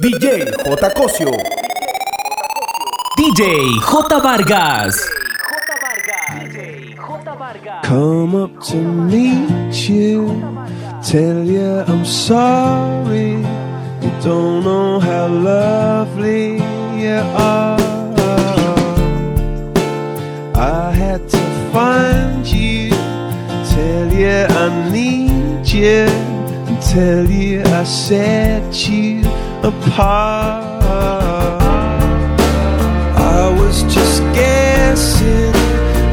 DJ J. Cosio. DJ J. Vargas. Come up to meet you, tell you I'm sorry. You don't know how lovely you are. I had to find you, tell you I need you, and tell you I set you. apart. I was just guessing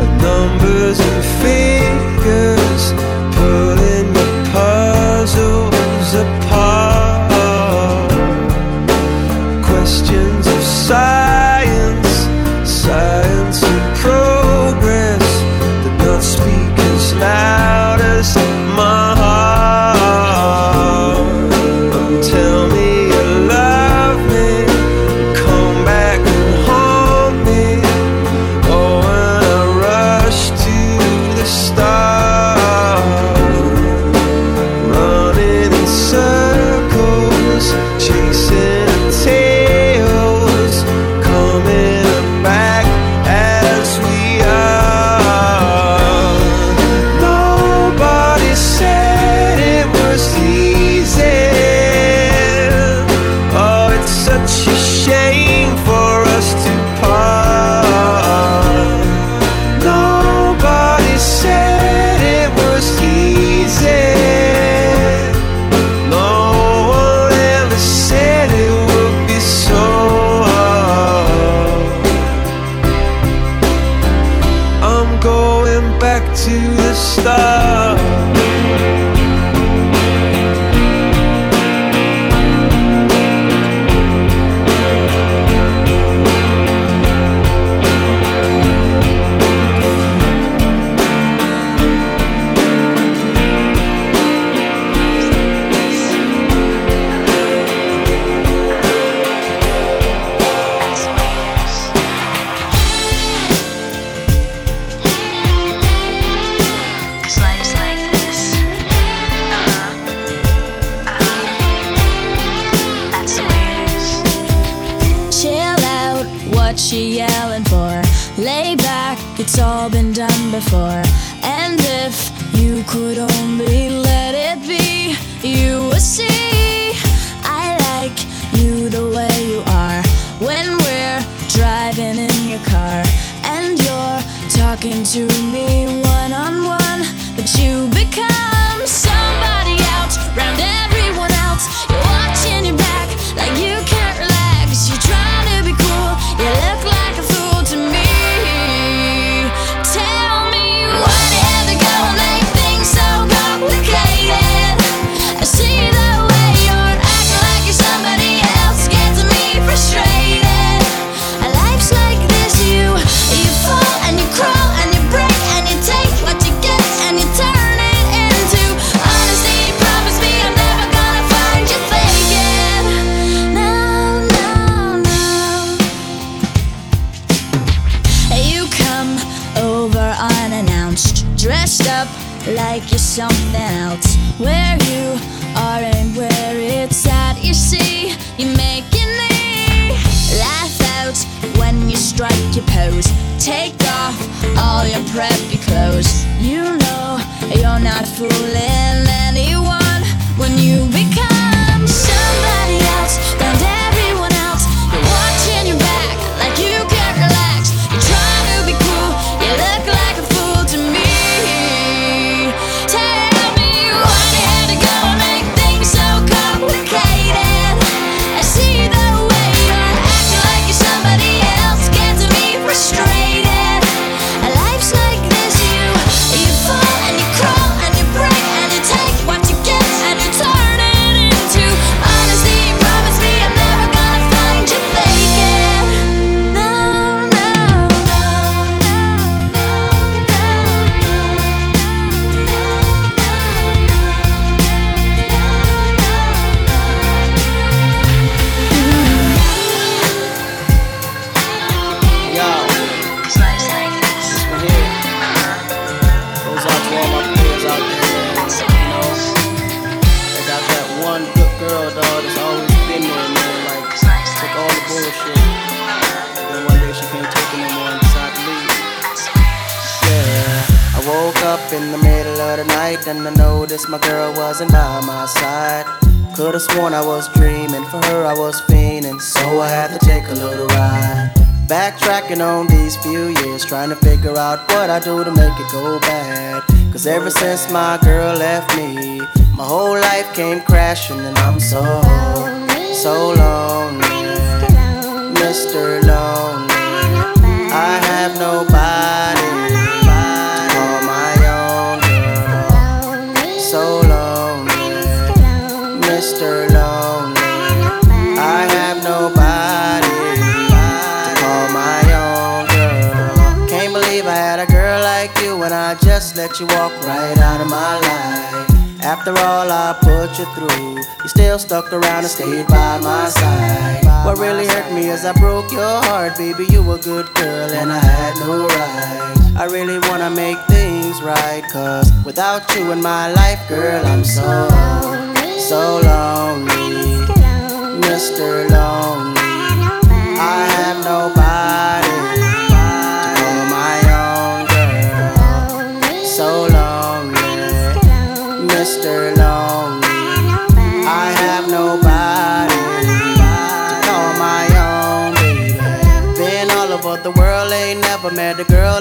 at numbers and figures, pulling the puzzles apart. Questions of science, science and progress did not speak as loud as mine. baby, you a good girl and I had no right. I really wanna make things right, cause without you in my life, girl, I'm so, so lonely. Mr. Lonely.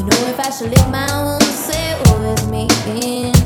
To know if I should leave my own say or with me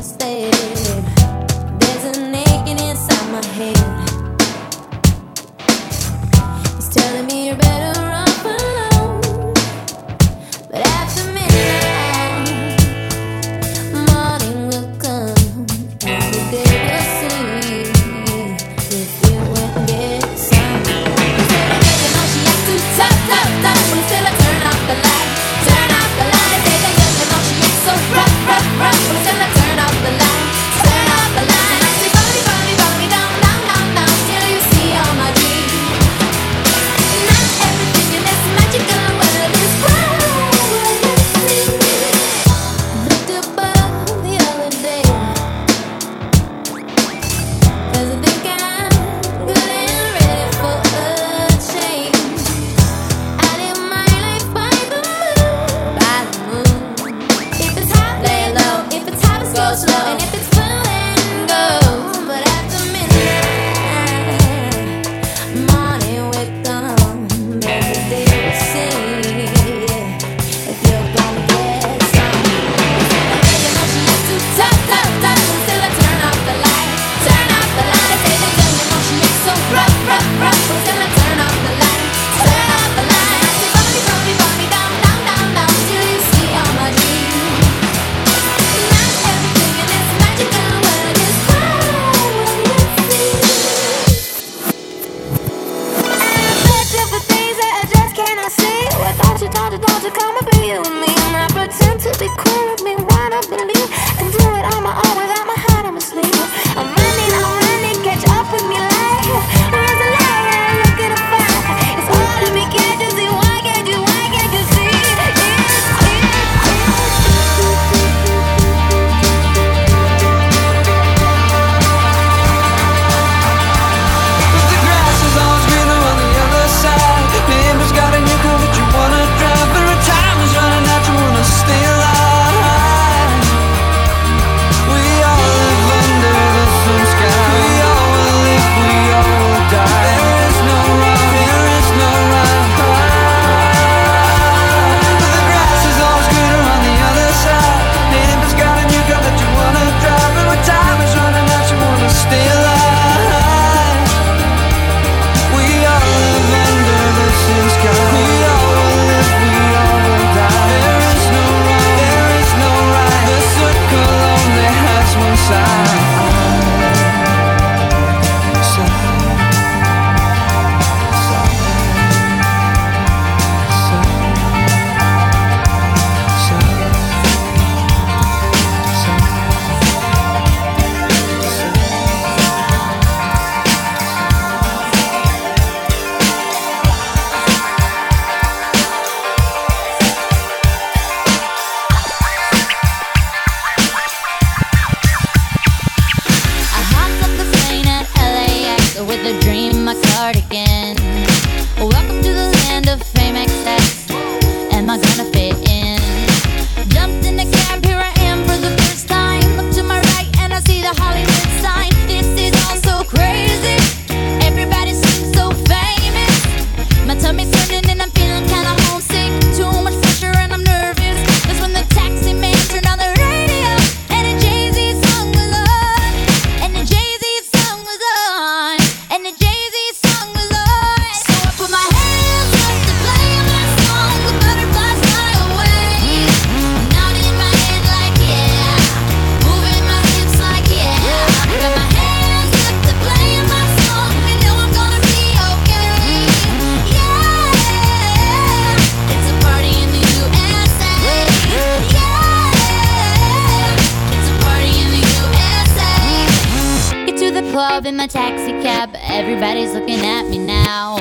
club in my taxi cab. Everybody's looking at me now.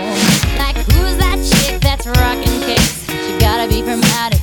Like, who's that chick that's rocking kicks? She gotta be from out of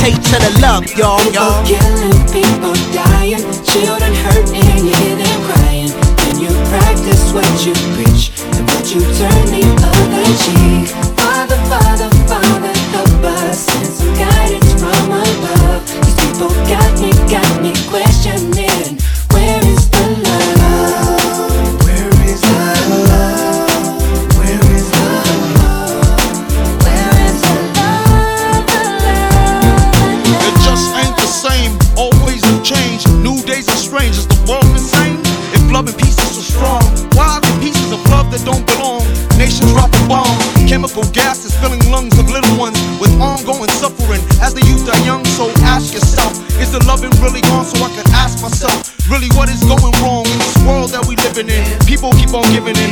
gravitate to the love, y'all. People killing, people dying, children hurting, you hear them crying. When you practice what you preach, and what you turn the other cheek. Keep on giving in,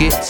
Tickets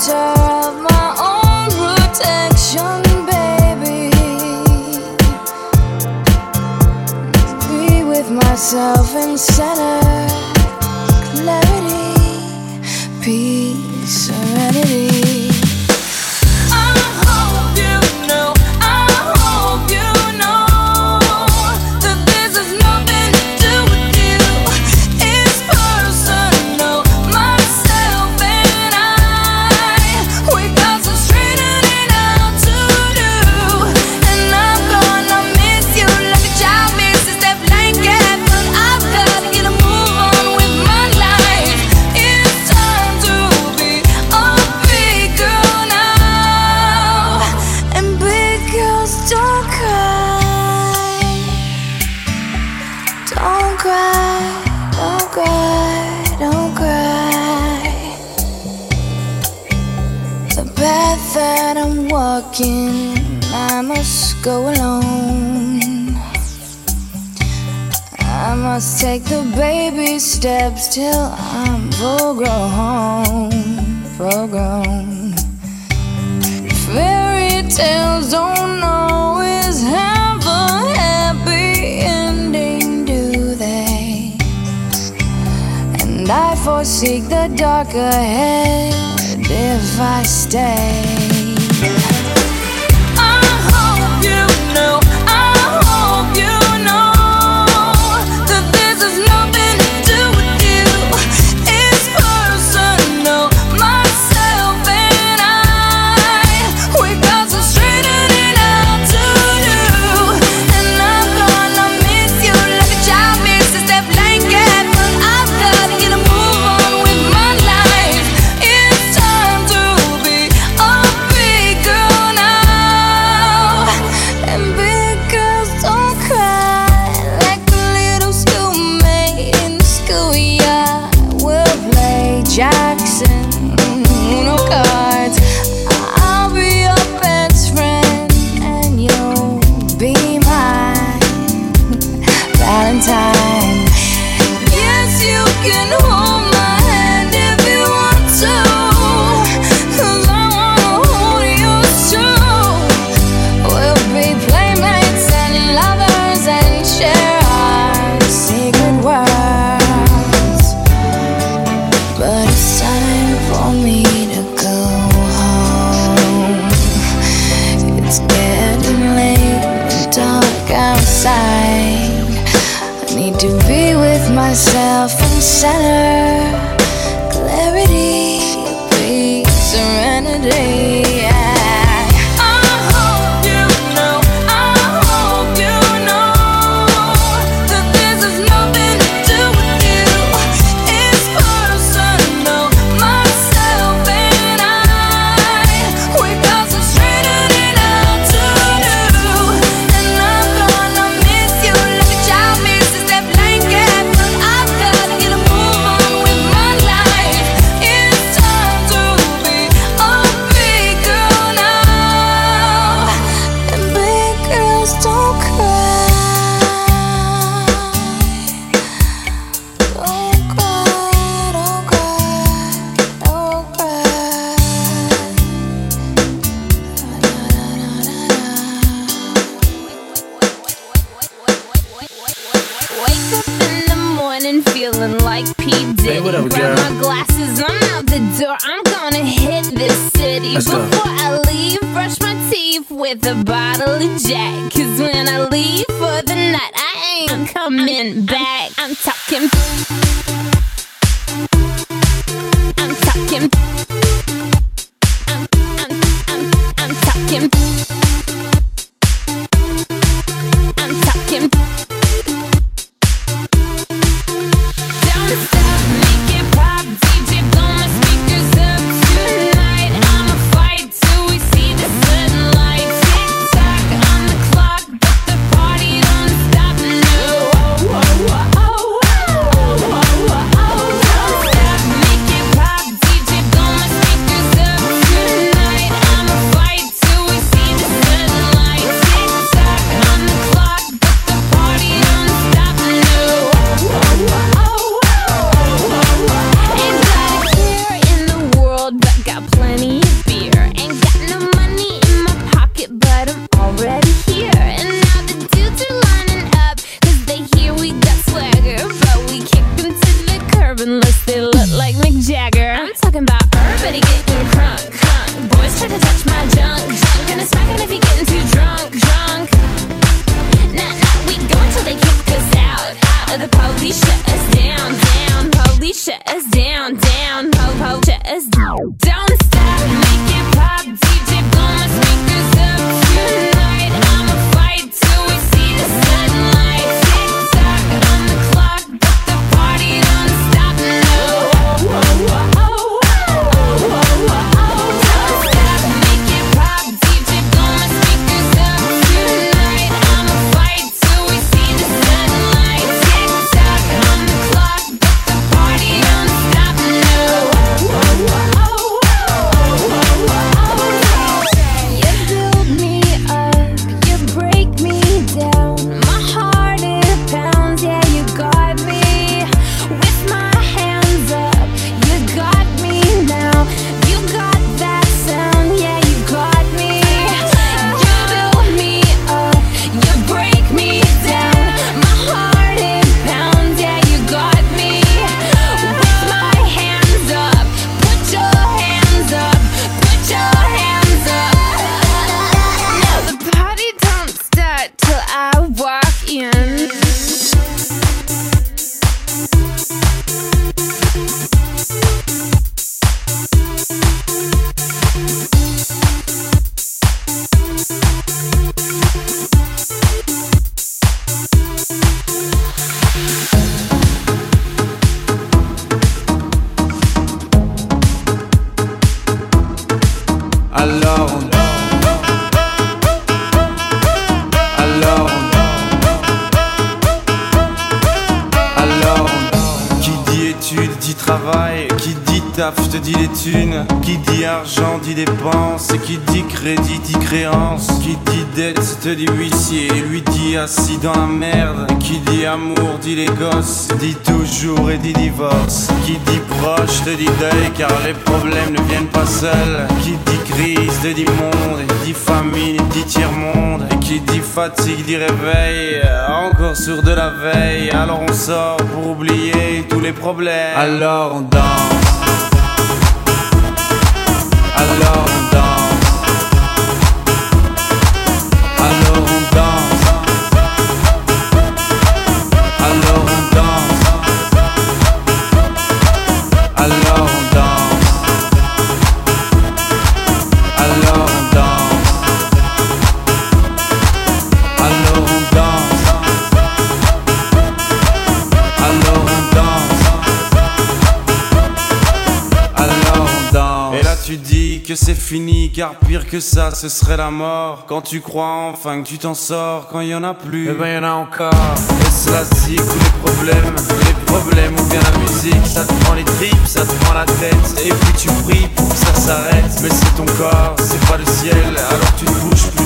Some les problèmes ne viennent pas seuls. Qui dit crise, de dit monde, et dit famine, dit tiers-monde. Et qui dit fatigue, dit réveil, encore sur de la veille. Alors on sort pour oublier tous les problèmes. Alors on danse. Car pire que ça, ce serait la mort. Quand tu crois enfin que tu t'en sors, quand il y en a plus, eh ben y en a encore. Est-ce la zig ou les problèmes Les problèmes ou bien la musique, ça te prend les tripes, ça te prend la tête. Et puis tu pries pour que ça s'arrête. Mais c'est ton corps, c'est pas le ciel, alors tu te bouges plus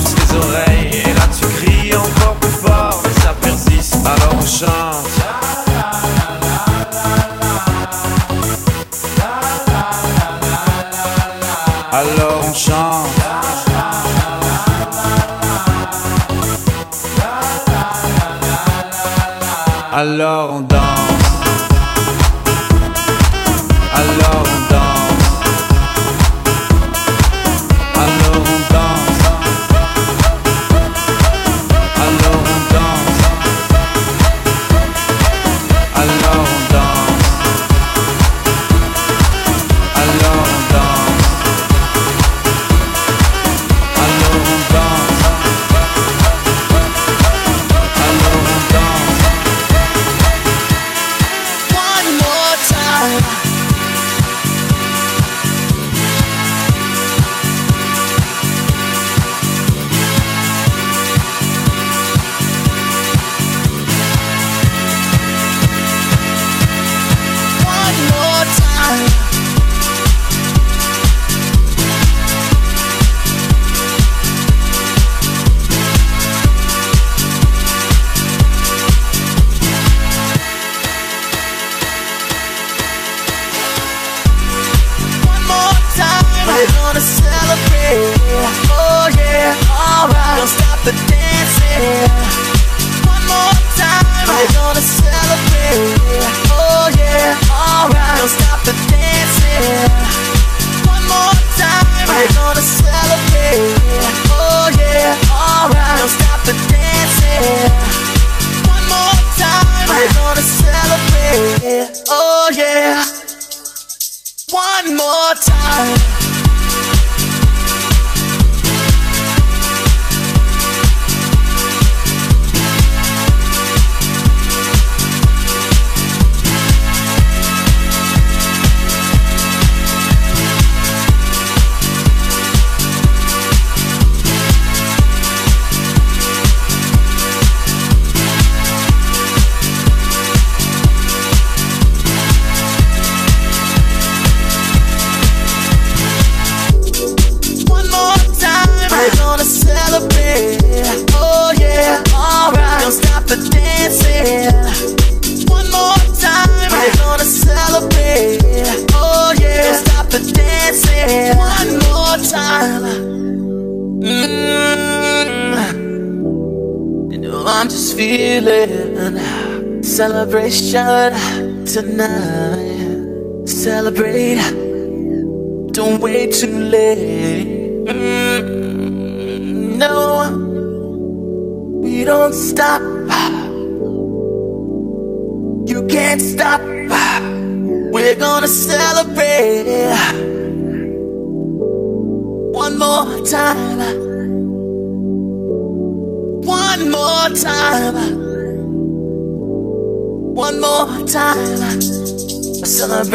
good night.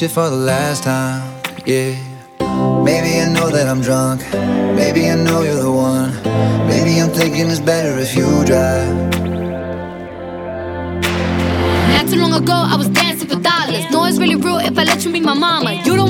shit for the last time. Yeah. Maybe I know that I'm drunk. Maybe I know you're the one. Maybe I'm thinking it's better if you drive. Not too long ago, I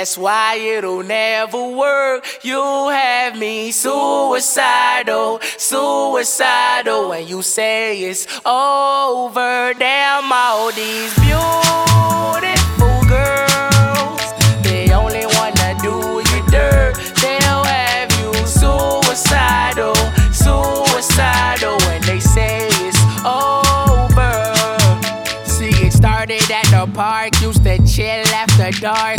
That's why it'll never work. You have me suicidal, suicidal. When you say it's over, damn all these beautiful girls. They only wanna do you dirt. They'll have you suicidal, suicidal. When they say it's over. See, it started at the park. Used to chill after dark.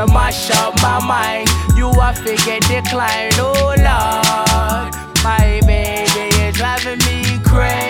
you mash up my mind. You are figure decline. Oh, Lord. My baby is driving me crazy.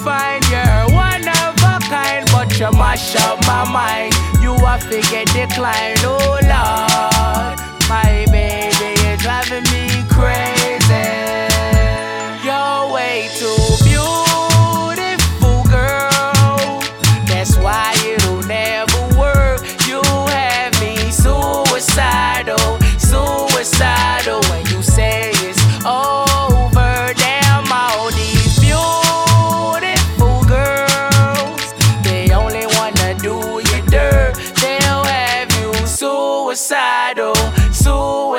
defined. You're one of a kind, but you mash up my mind. You are figure decline. Oh Lord, my baby is driving me crazy. You're way too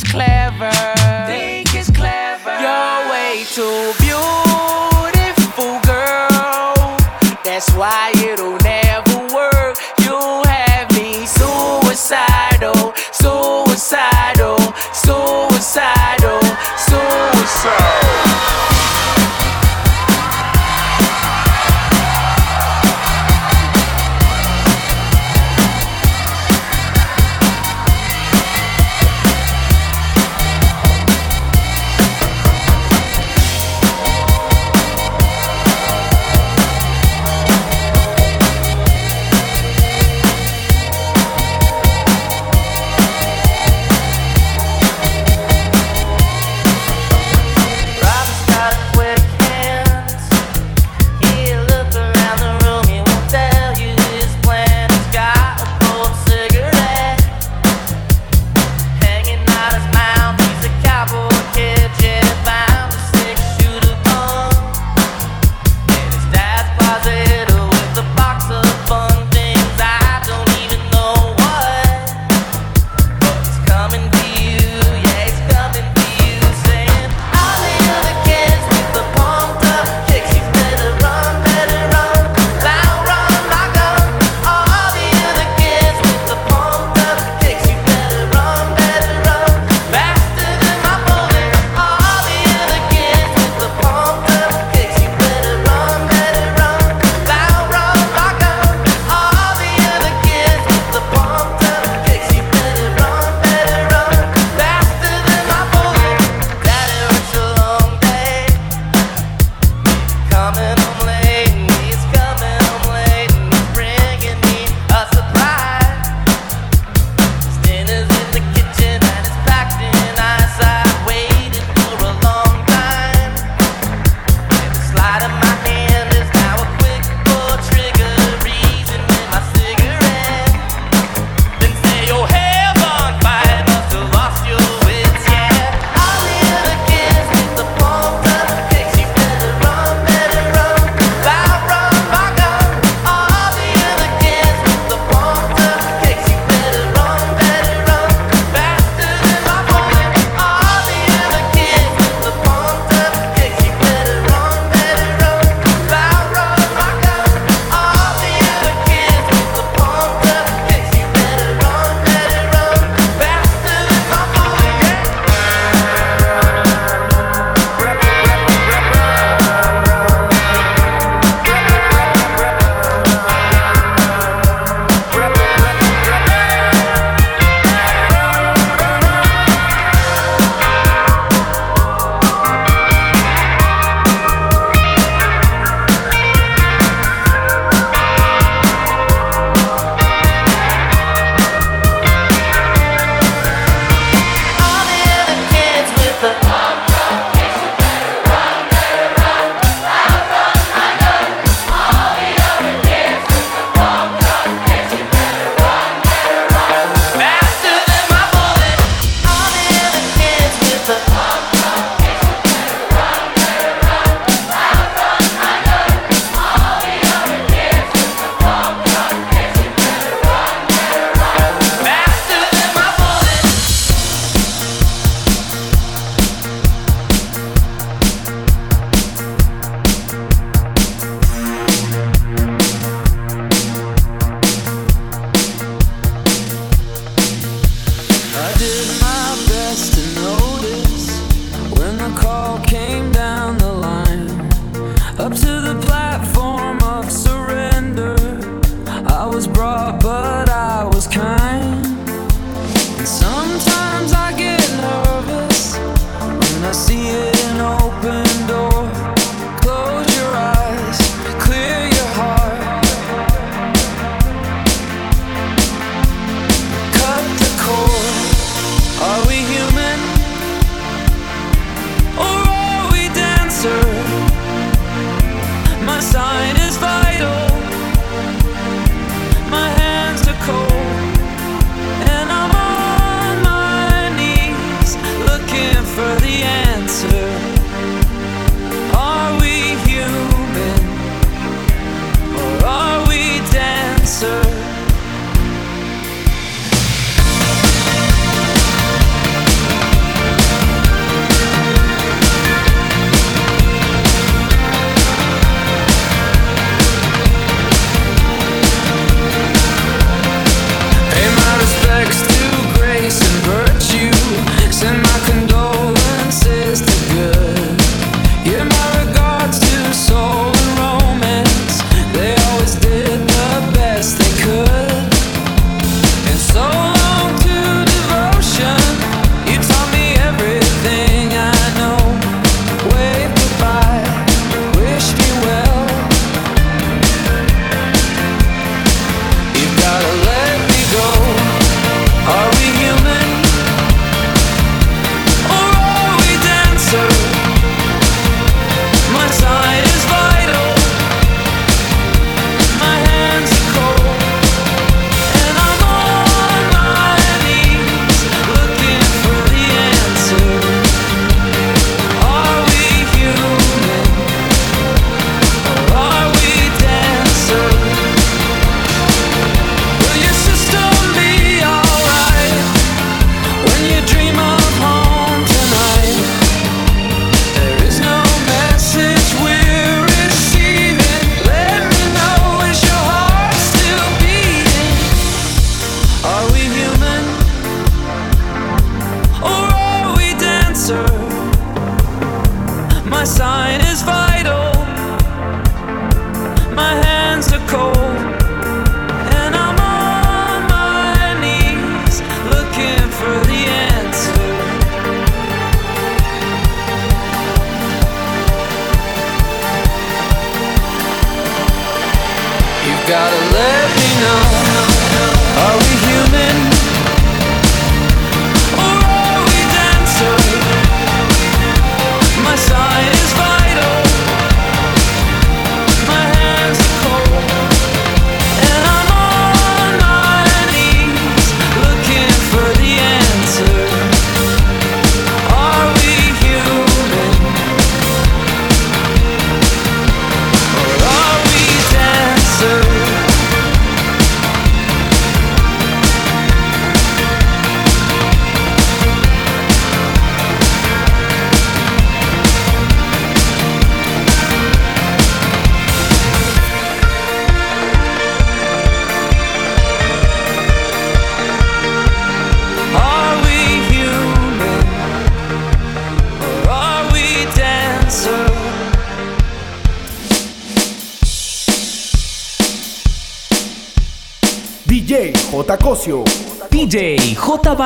it's clever. Think it's clever. You're way too beautiful, girl. That's why it'll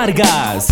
Vargas.